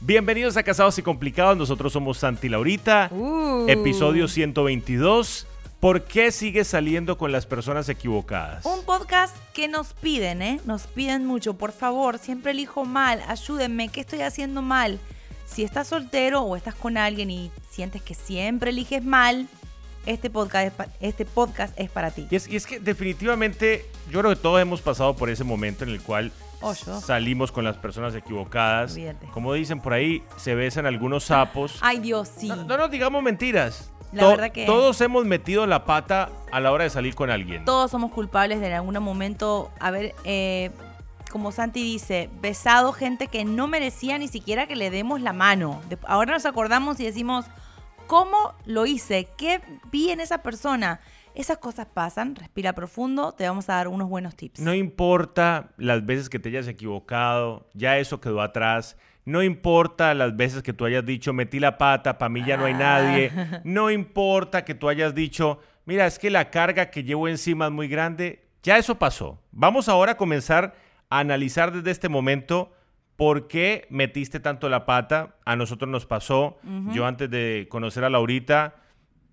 Bienvenidos a Casados y Complicados. Nosotros somos Santi Laurita. Uh. Episodio 122. ¿Por qué sigues saliendo con las personas equivocadas? Un podcast que nos piden, ¿eh? Nos piden mucho. Por favor, siempre elijo mal. Ayúdenme. ¿Qué estoy haciendo mal? Si estás soltero o estás con alguien y sientes que siempre eliges mal, este podcast es, pa- este podcast es para ti. Y es, y es que definitivamente yo creo que todos hemos pasado por ese momento en el cual Oh, salimos con las personas equivocadas. Olvídate. Como dicen por ahí, se besan algunos sapos. Ay, Dios, sí. No, no nos digamos mentiras. La To- verdad que- Todos hemos metido la pata a la hora de salir con alguien. Todos somos culpables de en algún momento haber, eh, como Santi dice, besado gente que no merecía ni siquiera que le demos la mano. Ahora nos acordamos y decimos, ¿cómo lo hice? ¿Qué vi en esa persona? Esas cosas pasan, respira profundo, te vamos a dar unos buenos tips. No importa las veces que te hayas equivocado, ya eso quedó atrás. No importa las veces que tú hayas dicho, metí la pata, para mí ya no hay nadie. No importa que tú hayas dicho, mira, es que la carga que llevo encima es muy grande. Ya eso pasó. Vamos ahora a comenzar a analizar desde este momento por qué metiste tanto la pata. A nosotros nos pasó. Yo antes de conocer a Laurita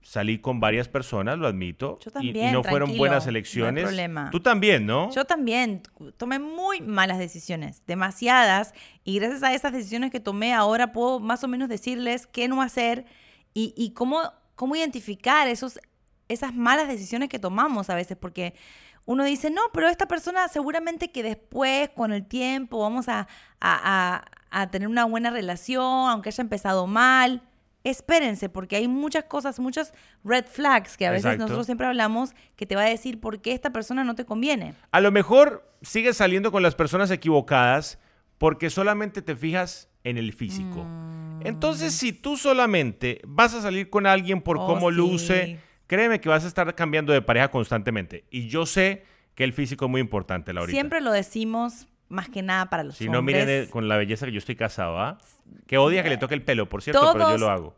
salí con varias personas, lo admito. Yo y- y, también, no fueron buenas no hay elecciones. problema. Tú también, ¿no? Yo también tomé muy malas decisiones, demasiadas, y gracias a esas decisiones que tomé ahora puedo más o menos decirles qué no hacer y, y cómo, cómo identificar esos, esas malas decisiones que tomamos a veces, porque uno dice, no, pero esta persona seguramente que después, con el tiempo, vamos a, a- a- a tener una buena relación, aunque haya empezado mal. Espérense, porque hay muchas cosas, muchos red flags que a veces Exacto. nosotros siempre hablamos que te va a decir por qué esta persona no te conviene. A lo mejor sigues saliendo con las personas equivocadas porque solamente te fijas en el físico. Mm. Entonces, si tú solamente vas a salir con alguien por Oh, cómo sí. luce, créeme que vas a estar cambiando de pareja constantemente. Y yo sé que el físico es muy importante, Laurita. Siempre lo decimos más que nada para los Si no, hombres. miren eh, con la belleza que yo estoy casado, ¿ah? Que odia que le toque el pelo, por cierto, pero yo lo hago.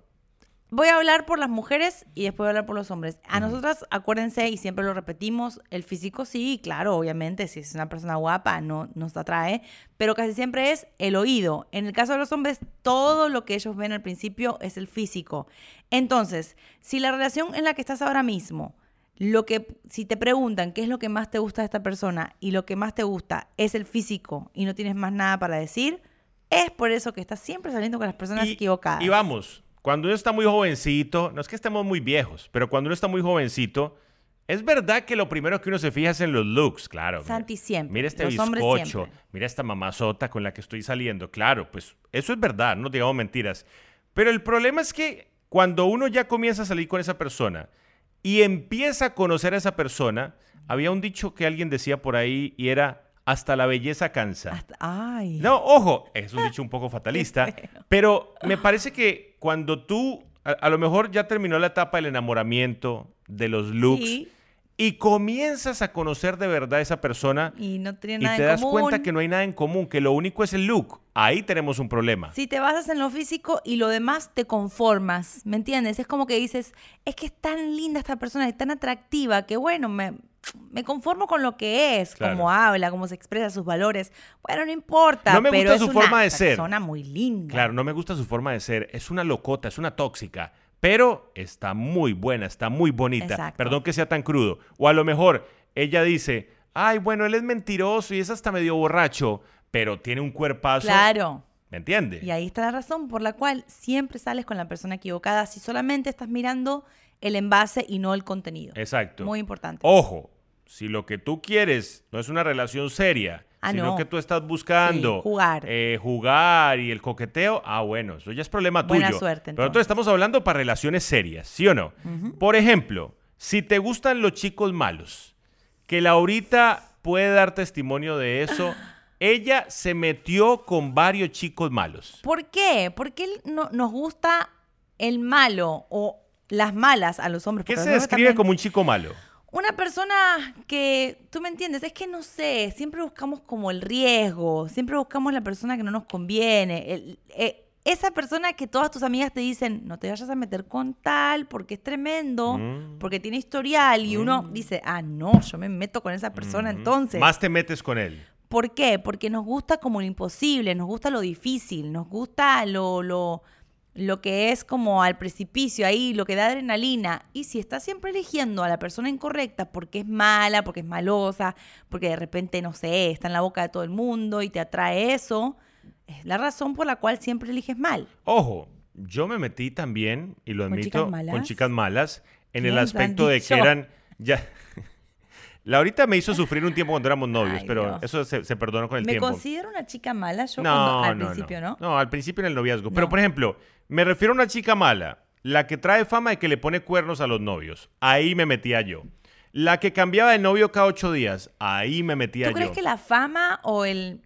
Voy a hablar por las mujeres y después voy a hablar por los hombres. A nosotras, acuérdense, y siempre lo repetimos, el físico sí, claro, obviamente, si es una persona guapa, no nos atrae, pero casi siempre es el oído. En el caso de los hombres, todo lo que ellos ven al principio es el físico. Entonces, si la relación en la que estás ahora mismo, lo que, si te preguntan qué es lo que más te gusta de esta persona y lo que más te gusta es el físico y no tienes más nada para decir, es por eso que estás siempre saliendo con las personas Y- equivocadas. Y vamos, cuando uno está muy jovencito, no es que estemos muy viejos, pero cuando uno está muy jovencito, es verdad que lo primero que uno se fija es en los looks, claro. Santi, siempre. Mira este Los bizcocho, mira esta mamazota con la que estoy saliendo. Claro, pues eso es verdad, no digamos mentiras. Pero el problema es que cuando uno ya comienza a salir con esa persona y empieza a conocer a esa persona, había un dicho que alguien decía por ahí y era, hasta la belleza cansa. Hasta- ay. No, ojo, es un dicho un poco fatalista, pero me parece que cuando tú, a, lo mejor ya terminó la etapa del enamoramiento, de los looks, Sí, y comienzas a conocer de verdad a esa persona y no tiene y nada te en das común. cuenta que no hay nada en común, que lo único es el look, ahí tenemos un problema. Si te basas en lo físico y lo demás te conformas, ¿me entiendes? Es como que dices, es que es tan linda esta persona, es tan atractiva, que bueno, me, me conformo con lo que es, Claro. cómo habla, cómo se expresa sus valores. Bueno, no importa, No me pero gusta es su forma de ser. persona muy linda. Claro, no me gusta su forma de ser, es una locota, es una tóxica, pero está muy buena, está muy bonita. Exacto. Perdón que sea tan crudo. O a lo mejor ella dice, ay, bueno, él es mentiroso y es hasta medio borracho, pero tiene un cuerpazo. Claro. ¿Me entiende? Y ahí está la razón por la cual siempre sales con la persona equivocada si solamente estás mirando el envase y no el contenido. Exacto. Muy importante. Ojo, si lo que tú quieres no es una relación seria, Ah, sino no. que tú estás buscando Sí, jugar. eh, jugar y el coqueteo, ah, bueno, eso ya es problema Buena tuyo. suerte, Pero entonces. nosotros estamos hablando para relaciones serias, ¿sí o no? Por ejemplo, si te gustan los chicos malos, que Laurita puede dar testimonio de eso, ella se metió con varios chicos malos. ¿Por qué? ¿Por qué no, nos gusta el malo o las malas a los hombres? ¿Qué se describe también. como un chico malo? Una persona que, tú me entiendes, es que no sé, siempre buscamos como el riesgo, siempre buscamos la persona que no nos conviene. el- eh, esa persona que todas tus amigas te dicen, no te vayas a meter con tal porque es tremendo, Mm. porque tiene historial, y uno dice, ah, no, yo me meto con esa persona Ujú. entonces. Más te metes con él. ¿Por qué? Porque nos gusta como lo imposible, nos gusta lo difícil, nos gusta lo, lo, lo que es como al precipicio ahí, lo que da adrenalina. Y si estás siempre eligiendo a la persona incorrecta porque es mala, porque es malosa, porque de repente, no sé, está en la boca de todo el mundo y te atrae eso, es la razón por la cual siempre eliges mal. Ojo, yo me metí también, y lo ¿Con admito, con chicas malas, en ¿Quién el aspecto de que eran ya... Laurita me hizo sufrir un tiempo cuando éramos novios, Ay, pero Dios. eso se, se perdonó con el Me tiempo. considero una chica mala, yo No, cuando- al no, principio, ¿no? No, al principio en el noviazgo. Pero, por ejemplo, me refiero a una chica mala, la que trae fama de que le pone cuernos a los novios. Ahí me metía yo. La que cambiaba de novio cada ocho días. Ahí me metía ¿Tú crees yo. que la fama o el...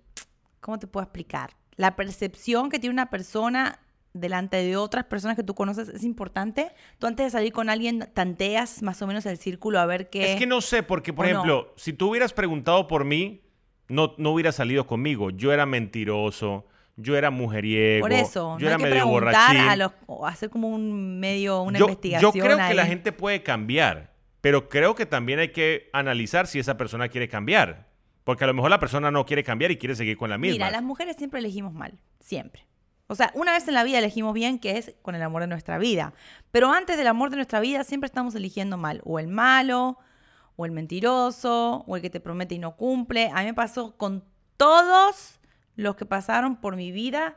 ¿Cómo te puedo explicar? La percepción que tiene una persona delante de otras personas que tú conoces es importante. Tú antes de salir con alguien tanteas más o menos el círculo a ver qué... Es que no sé, porque, por ejemplo, si tú hubieras preguntado por mí, no, no hubieras salido conmigo. Yo era mentiroso, yo era mujeriego, Por eso, yo no era hay que medio borrachín. a los, o hacer como un medio, una yo, investigación yo creo que la gente puede cambiar, pero creo que también hay que analizar si esa persona quiere cambiar. Porque a lo mejor la persona no quiere cambiar y quiere seguir con la misma. Mira, las mujeres siempre elegimos mal, siempre. O sea, una vez en la vida elegimos bien, que es con el amor de nuestra vida. Pero antes del amor de nuestra vida siempre estamos eligiendo mal. O el malo, o el mentiroso, o el que te promete y no cumple. A mí me pasó con todos los que pasaron por mi vida.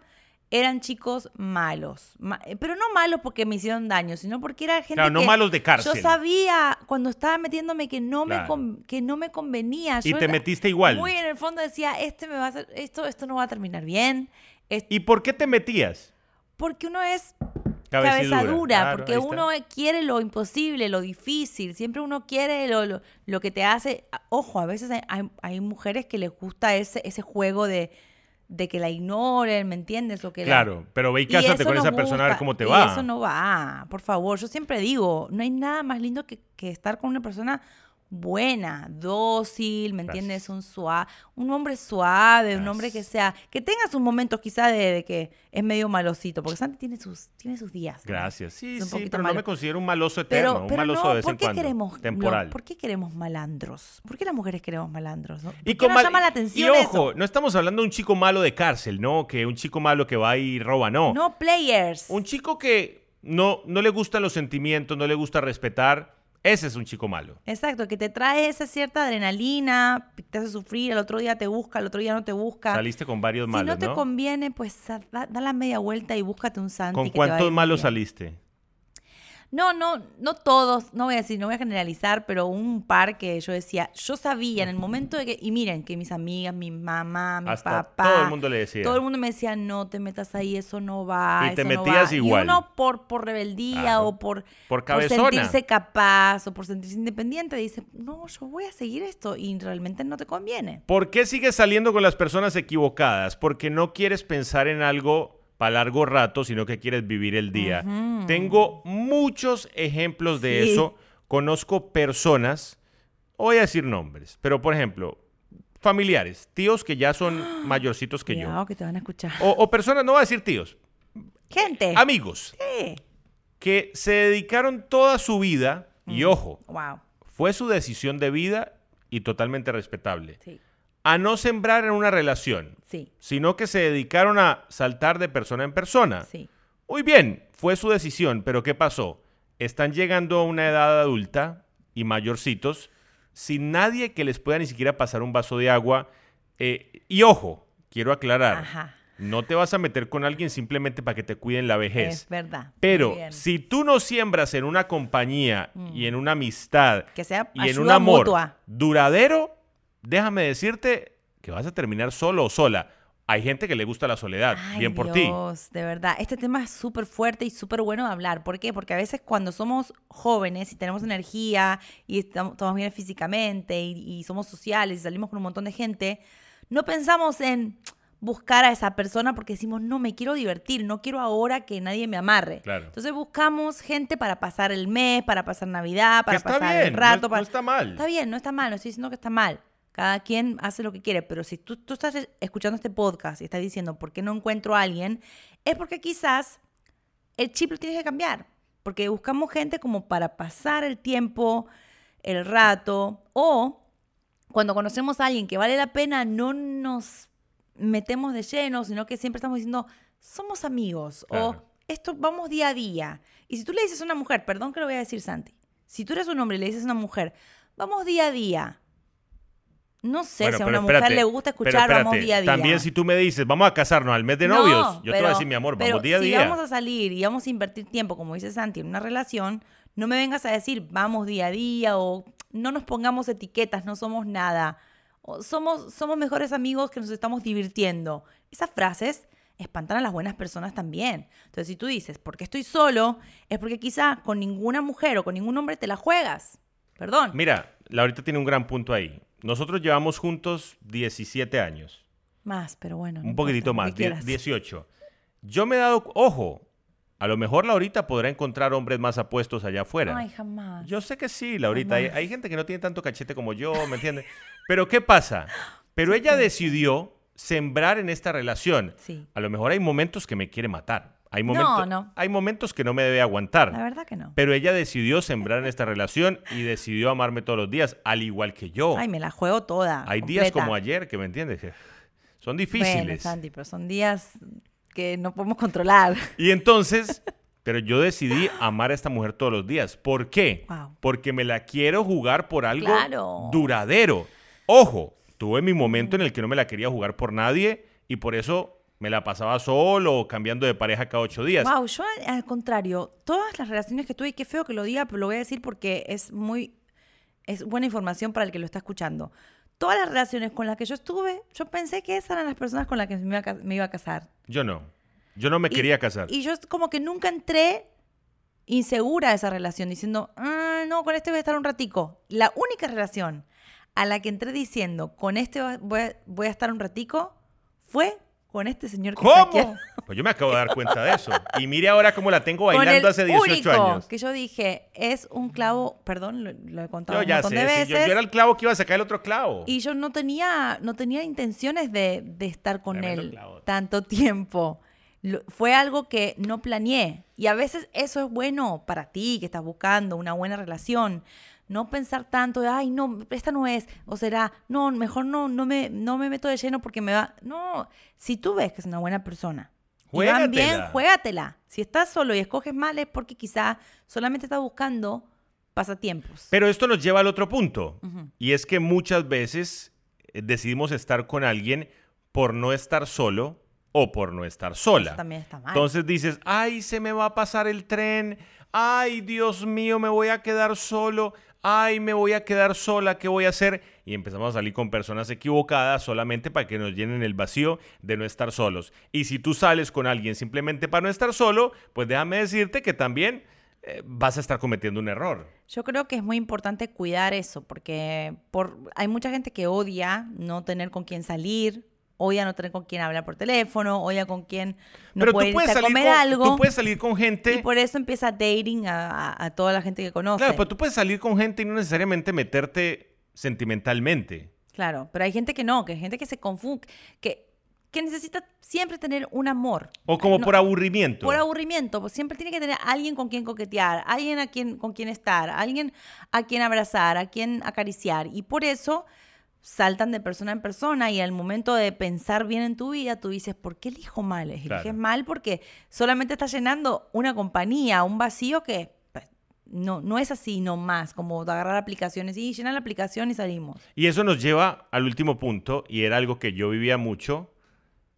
Eran chicos malos. Ma- eh, pero no malos porque me hicieron daño, sino porque era gente Claro, no que malos de cárcel. Yo sabía cuando estaba metiéndome que no, me, Claro. que no me convenía. Y Yo te era- metiste igual. muy en el fondo decía, este me va a hacer, esto, esto no va a terminar bien. ¿Y por qué te metías? porque uno es cabeza dura, Claro, porque uno quiere lo imposible, lo difícil. Siempre uno quiere lo, lo, lo que te hace. Ojo, a veces hay, hay- hay mujeres que les gusta ese, ese juego de, de que la ignoren, ¿me entiendes? O que la- Claro, pero ve y y cásate eso con esa persona a ver cómo te y va. eso no va, por favor. Yo siempre digo, no hay nada más lindo que, que estar con una persona buena, dócil, ¿me entiendes? Un suave, un hombre suave, un hombre que sea, que tenga sus momentos quizá de, de que es medio malosito, porque Santi tiene sus, tiene sus días. ¿no? Gracias. Sí, Es un sí, pero malo. no me considero un maloso eterno, Pero, un maloso no, de vez ¿por en qué cuando. queremos, temporal. no, ¿por qué queremos malandros? ¿Por qué las mujeres queremos malandros? no? ¿Por Y mal- llama la y atención ojo, eso? no estamos hablando de un chico malo de cárcel, ¿no? Que un chico malo que va y roba, no. No players. Un chico que no, no le gustan los sentimientos, no le gusta respetar, ese es un chico malo. Exacto, que te trae esa cierta adrenalina, te hace sufrir, al otro día te busca, al otro día no te busca. Saliste con varios si malos, no te ¿no? conviene, pues da, da la media vuelta y búscate un santi. ¿Con cuántos malos saliste? No, no, no todos, no voy a decir, no voy a generalizar, pero un par que yo decía, yo sabía en el momento de que, y miren, que mis amigas, mi mamá, mi Hasta papá, todo el mundo le decía. todo el mundo me decía, no te metas ahí, eso no va. Y te no metías va". igual. Y uno por, por rebeldía o por, Por cabezona. sentirse capaz o por sentirse independiente, dice, no, yo voy a seguir esto y realmente no te conviene. ¿Por qué sigues saliendo con las personas equivocadas? Porque no quieres pensar en algo para largo rato, sino que quieres vivir el día. Tengo muchos ejemplos de Sí. eso. Conozco personas, voy a decir nombres, pero por ejemplo, familiares, tíos que ya son mayorcitos que Cuidado yo. que te van a escuchar. O, o personas, no voy a decir tíos, Gente. amigos, Sí. que se dedicaron toda su vida, y ojo, Wow. fue su decisión de vida y totalmente respetable, Sí. A no sembrar en una relación, Sí. sino que se dedicaron a saltar de persona en persona. Sí. Muy bien, fue su decisión, pero ¿qué pasó? Están llegando a una edad adulta y mayorcitos sin nadie que les pueda ni siquiera pasar un vaso de agua. eh, y ojo, quiero aclarar, Ajá. no te vas a meter con alguien simplemente para que te cuiden la vejez. Es verdad. Pero si tú no siembras en una compañía y en una amistad Que sea y en un amor mutua. duradero, déjame decirte que vas a terminar solo o sola. Hay gente que le gusta la soledad, Ay, bien por ti. De verdad. Este tema es súper fuerte y súper bueno de hablar. ¿Por qué? Porque a veces cuando somos jóvenes y tenemos energía y estamos, bien físicamente y, y somos sociales y salimos con un montón de gente, no pensamos en buscar a esa persona porque decimos, no, me quiero divertir, no quiero ahora que nadie me amarre. Claro. Entonces buscamos gente para pasar el mes, para pasar Navidad, para Que pasar bien, el rato. no para- está mal. Está bien, no está mal, no estoy diciendo que está mal. Cada quien hace lo que quiere, pero si tú, tú estás escuchando este podcast y estás diciendo, ¿por qué no encuentro a alguien? Es porque quizás el chip lo tienes que cambiar. Porque buscamos gente como para pasar el tiempo, el rato, o cuando conocemos a alguien que vale la pena, no nos metemos de lleno, sino que siempre estamos diciendo, somos amigos o esto vamos día a día. Y si tú le dices a una mujer, perdón que lo voy a decir Santi, si tú eres un hombre y le dices a una mujer, vamos día a día. No sé Bueno, si a pero una mujer le gusta pero escuchar vamos día a día. También si tú me dices, vamos a casarnos al mes de No, novios, yo te voy a pero- decir, mi amor, pero vamos día a si día. vamos a salir y vamos a invertir tiempo, como dice Santi, en una relación, no me vengas a decir vamos día a día o no nos pongamos etiquetas, no somos nada. O somos, somos mejores amigos que nos estamos divirtiendo. Esas frases espantan a las buenas personas también. Entonces, si tú dices, porque estoy solo, es porque quizá con ninguna mujer o con ningún hombre te la juegas. Perdón. Mira, Laurita tiene un gran punto ahí. Nosotros llevamos juntos 17 años, Más, pero bueno. no un poquitito importa, lo más, que die- quieras. 18. Yo me he dado, ojo, a lo mejor Laurita podrá encontrar hombres más apuestos allá afuera. Ay, jamás. Yo sé que sí, Laurita. Hay, hay gente que no tiene tanto cachete como yo, ¿me entiendes? Pero ¿qué pasa? Pero ella decidió sembrar en esta relación. Sí. A lo mejor hay momentos que me quiere matar. Hay No, momentos, no. hay momentos que no me debe aguantar. La verdad que no. Pero ella decidió sembrar en esta relación y decidió amarme todos los días, al igual que yo. Ay, me la juego toda. hay días como ayer que me entiendes. Son Bueno, difíciles. Santi, pero son días que no podemos controlar. Y entonces, pero yo decidí amar a esta mujer todos los días. ¿Por qué? Wow. Porque me la quiero jugar por algo Claro. duradero. Ojo, tuve mi momento en el que no me la quería jugar por nadie y por eso me la pasaba solo o cambiando de pareja cada ocho días. Wow, yo al contrario, todas las relaciones que tuve, y qué feo que lo diga, pero lo voy a decir porque es muy, es buena información para el que lo está escuchando. Todas las relaciones con las que yo estuve, yo pensé que esas eran las personas con las que me iba a, ca- me iba a casar. Yo no. Yo no me Y- quería casar. Y yo como que nunca entré insegura a esa relación, diciendo, ah, no, con este voy a estar un ratico. La única relación a la que entré diciendo, con este va- voy a, voy a estar un ratico, fue con este señor que está aquí. ¿Cómo? Pues yo me acabo de dar cuenta de eso. Y mire ahora cómo la tengo Con bailando el hace 18 único años. que yo dije, es un clavo, perdón, lo, lo he contado Yo un ya montón sé, de veces. yo, yo era el clavo que iba a sacar el otro clavo. Y yo no tenía, no tenía intenciones de, de estar con Tremendo él clavo. tanto tiempo. Lo- fue algo que no planeé. Y a veces eso es bueno para ti, que estás buscando una buena relación. No pensar tanto de, ay, no, esta no es. O será, no, mejor no, no, me, no me meto de lleno porque me va. No, si tú ves que es una buena persona. Y van bien, Juégatela. Si estás solo y escoges mal es porque quizá solamente estás buscando pasatiempos. Pero esto nos lleva al otro punto. Y es que muchas veces eh, decidimos estar con alguien por no estar solo o por no estar sola. Eso también está mal. Entonces dices, ay, se me va a pasar el tren. Ay, Dios mío, me voy a quedar solo. Ay, me voy a quedar sola. ¿Qué voy a hacer? Y empezamos a salir con personas equivocadas solamente para que nos llenen el vacío de no estar solos. Y si tú sales con alguien simplemente para no estar solo, pues déjame decirte que también eh, vas a estar cometiendo un error. Yo creo que es muy importante cuidar eso, porque por, hay mucha gente que odia no tener con quién salir, odia no tener con quién hablar por teléfono, odia con quién no Pero poder tú puedes, irse a comer con, algo. tú puedes salir con gente. Y por eso empieza dating a, a- a toda la gente que conoce. Claro, pero tú puedes salir con gente y no necesariamente meterte sentimentalmente. Claro, pero hay gente que no, que hay gente que se confunde, que, que necesita siempre tener un amor. O como No, por aburrimiento. Por aburrimiento, pues siempre tiene que tener alguien con quien coquetear, alguien a quien, con quien estar, alguien a quien abrazar, a quien acariciar. Y por eso saltan de persona en persona y al momento de pensar bien en tu vida, tú dices, ¿por qué elijo mal? Eliges Claro. mal porque solamente estás llenando una compañía, un vacío que pues, no, no es así nomás, como agarrar aplicaciones y llenar la aplicación y salimos. Y eso nos lleva al último punto, y era algo que yo vivía mucho,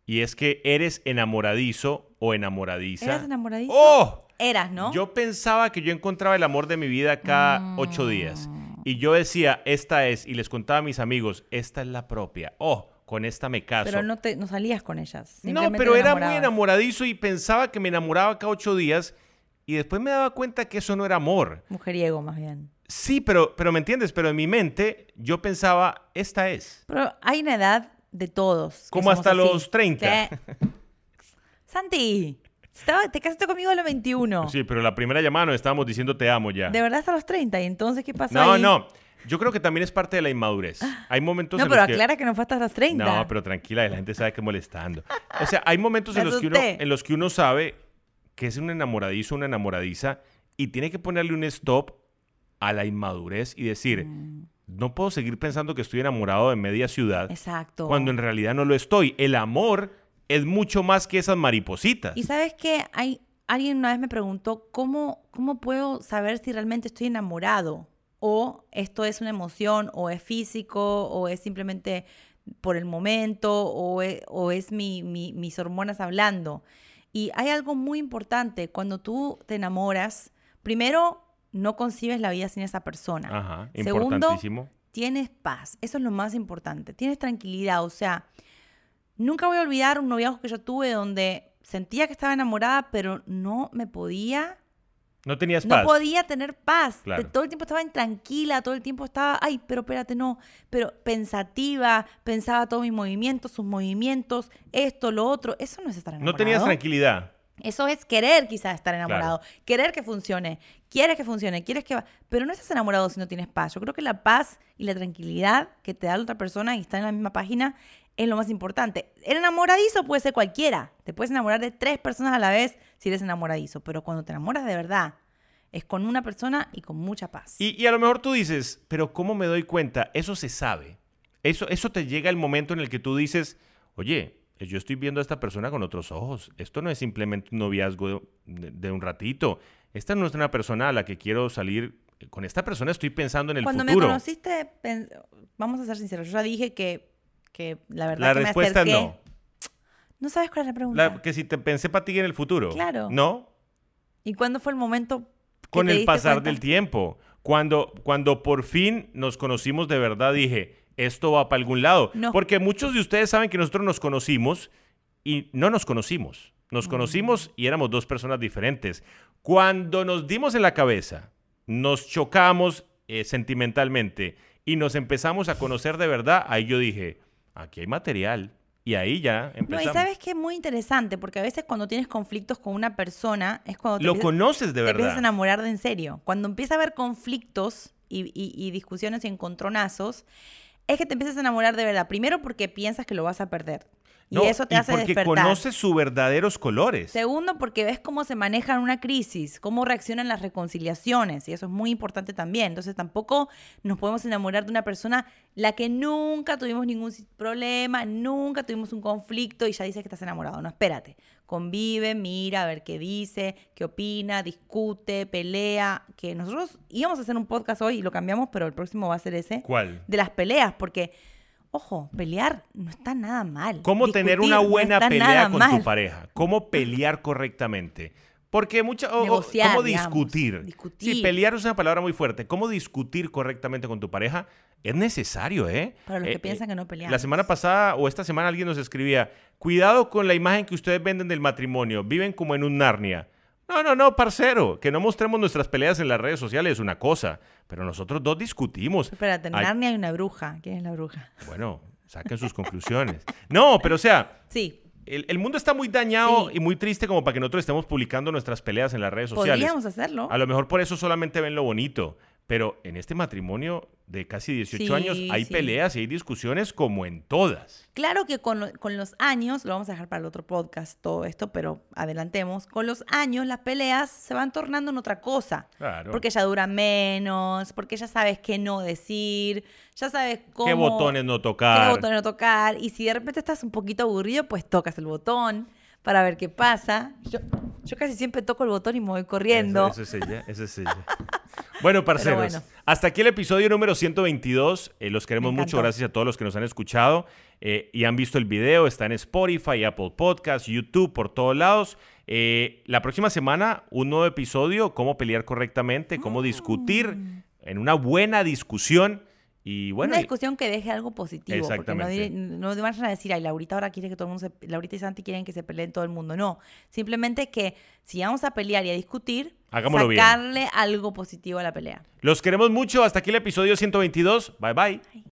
y es que eres enamoradizo o enamoradiza. ¿Eras enamoradizo? ¡Oh! Eras, ¿no? Yo pensaba que yo encontraba el amor de mi vida cada ocho días. Y yo decía, esta es, y les contaba a mis amigos, esta es la propia. Oh, con esta me caso. Pero no, te, no salías con ellas. No, pero era muy enamoradizo y pensaba que me enamoraba cada ocho días. Y después me daba cuenta que eso no era amor. Mujeriego, más bien. Sí, pero, pero me entiendes, pero en mi mente yo pensaba, esta es. Pero hay una edad de todos. Como hasta así. los 30. Sí. Santi, estaba- te casaste conmigo a los 21. Sí, pero la primera llamada nos estábamos diciendo te amo ya. De verdad hasta los 30. ¿Y entonces qué pasó No, ahí? no. Yo creo que también es parte de la inmadurez. Hay momentos No, en pero los que... aclara que no fue hasta los 30. No, pero tranquila, la gente sabe que molestando. O sea, hay momentos Me en los, que uno, en los que uno sabe que es un enamoradizo, una enamoradiza, y tiene que ponerle un stop a la inmadurez y decir, Mm. no puedo seguir pensando que estoy enamorado de media ciudad Exacto. cuando en realidad no lo estoy. El amor es mucho más que esas maripositas. Y sabes que hay alguien una vez me preguntó cómo cómo puedo saber si realmente estoy enamorado o esto es una emoción o es físico o es simplemente por el momento o es, o es mi, mi- mis hormonas hablando. Y hay algo muy importante cuando tú te enamoras. Primero, no concibes la vida sin esa persona. Ajá, Segundo, tienes paz. Eso es lo más importante. Tienes tranquilidad. O sea, nunca voy a olvidar un noviazgo que yo tuve donde sentía que estaba enamorada, pero no me podía, No tenías no paz. podía tener paz. Claro. Todo el tiempo estaba intranquila, todo el tiempo estaba, ay, pero espérate, no, pero pensativa, pensaba todos mis movimientos, sus movimientos, esto, lo otro. Eso no es estar enamorado. No tenías tranquilidad. Eso es querer quizás estar enamorado, querer que funcione, quieres que funcione, quieres que... va- Pero no estás enamorado si no tienes paz. Yo creo que la paz y la tranquilidad que te da la otra persona y está en la misma página es lo más importante. El enamoradizo puede ser cualquiera. Te puedes enamorar de tres personas a la vez si eres enamoradizo, pero cuando te enamoras de verdad es con una persona y con mucha paz. Y, y a lo mejor tú dices, pero ¿cómo me doy cuenta? Eso se sabe. Eso, eso te llega el momento en el que tú dices, oye, yo estoy viendo a esta persona con otros ojos. Esto no es simplemente un noviazgo de, de un ratito. Esta no es una persona a la que quiero salir. Con esta persona estoy pensando en el Cuando futuro. me conociste, vamos a ser sinceros, yo ya dije que, que la verdad la que respuesta me acerqué... no. No sabes cuál es la pregunta. La- que si te pensé para ti en el futuro. Claro. No. ¿Y cuándo fue el momento que Con te el diste pasar cuenta? del tiempo. Cuando, cuando por fin nos conocimos de verdad, dije, esto va para algún lado. No. Porque muchos de ustedes saben que nosotros nos conocimos y no nos conocimos. Mm. Nos conocimos y éramos dos personas diferentes. Cuando nos dimos en la cabeza, nos chocamos eh, sentimentalmente y nos empezamos a conocer de verdad, ahí yo dije, aquí hay material. Y ahí ya No, empezamos. y sabes que es muy interesante, porque a veces cuando tienes conflictos con una persona, es cuando te, Lo empiezas, conoces de te empiezas a verdad. enamorar de en serio. Cuando empieza a haber conflictos y, y- y discusiones y encontronazos, es que te empiezas a enamorar de verdad. Primero porque piensas que lo vas a perder. Y No, eso te hace porque despertar. conoces sus verdaderos colores. Segundo, porque ves cómo se maneja en una crisis, cómo reaccionan las reconciliaciones, y eso es muy importante también. Entonces, tampoco nos podemos enamorar de una persona la que nunca tuvimos ningún problema, nunca tuvimos un conflicto y ya dice que estás enamorado. No, espérate. Convive, mira, a ver qué dice, qué opina, discute, pelea. Que nosotros íbamos a hacer un podcast hoy y lo cambiamos, pero el próximo va a ser ese. ¿Cuál? De las peleas, porque, ojo, pelear no está nada mal. ¿Cómo tener una no buena está pelea con mal. tu pareja? ¿Cómo pelear correctamente? Porque mucha, o- o- Negociar, ¿Cómo digamos, discutir? discutir. Sí, pelear es una palabra muy fuerte. ¿Cómo discutir correctamente con tu pareja? Es necesario, ¿eh? Para los que Eh, piensan eh, que no peleamos. La semana pasada o esta semana alguien nos escribía, cuidado con la imagen que ustedes venden del matrimonio, viven como en un Narnia. No, no, no, parcero, que no mostremos nuestras peleas en las redes sociales es una cosa, pero nosotros dos discutimos. Espérate, en Narnia hay una bruja. ¿Quién es la bruja? Bueno, saquen sus conclusiones. No, pero o sea, Sí, el, el mundo está muy dañado Sí. y muy triste como para que nosotros estemos publicando nuestras peleas en las redes sociales. podríamos hacerlo. A lo mejor por eso solamente ven lo bonito. Pero en este matrimonio de casi 18 Sí, años hay sí. peleas y hay discusiones como en todas. Claro que con, con los años, lo vamos a dejar para el otro podcast todo esto, pero adelantemos, con los años las peleas se van tornando en otra cosa. Claro. Porque ya duran menos, porque ya sabes qué no decir, ya sabes cómo... ¿Qué botones no qué tocar? botones no tocar. Y si de repente estás un poquito aburrido, pues tocas el botón para ver qué pasa. Yo, yo casi siempre toco el botón y me voy corriendo. Eso, eso es ella, eso es ella. Bueno, parceros, bueno. hasta aquí el episodio número 122. Eh, los queremos mucho. Gracias a todos los que nos han escuchado eh, y han visto el video. Está en Spotify, Apple Podcasts, YouTube, por todos lados. Eh, la próxima semana, un nuevo episodio, cómo pelear correctamente, cómo discutir en una buena discusión. Y bueno, una discusión que deje algo positivo. Porque no, Exactamente. no vayan a decir, ay, Laurita ahora quiere que todo el mundo se... Laurita y Santi quieren que se peleen todo el mundo. No, simplemente que si vamos a pelear y a discutir, Hagámoslo bien. sacarle algo positivo a la pelea. los queremos mucho. Hasta aquí el episodio 122. Bye bye.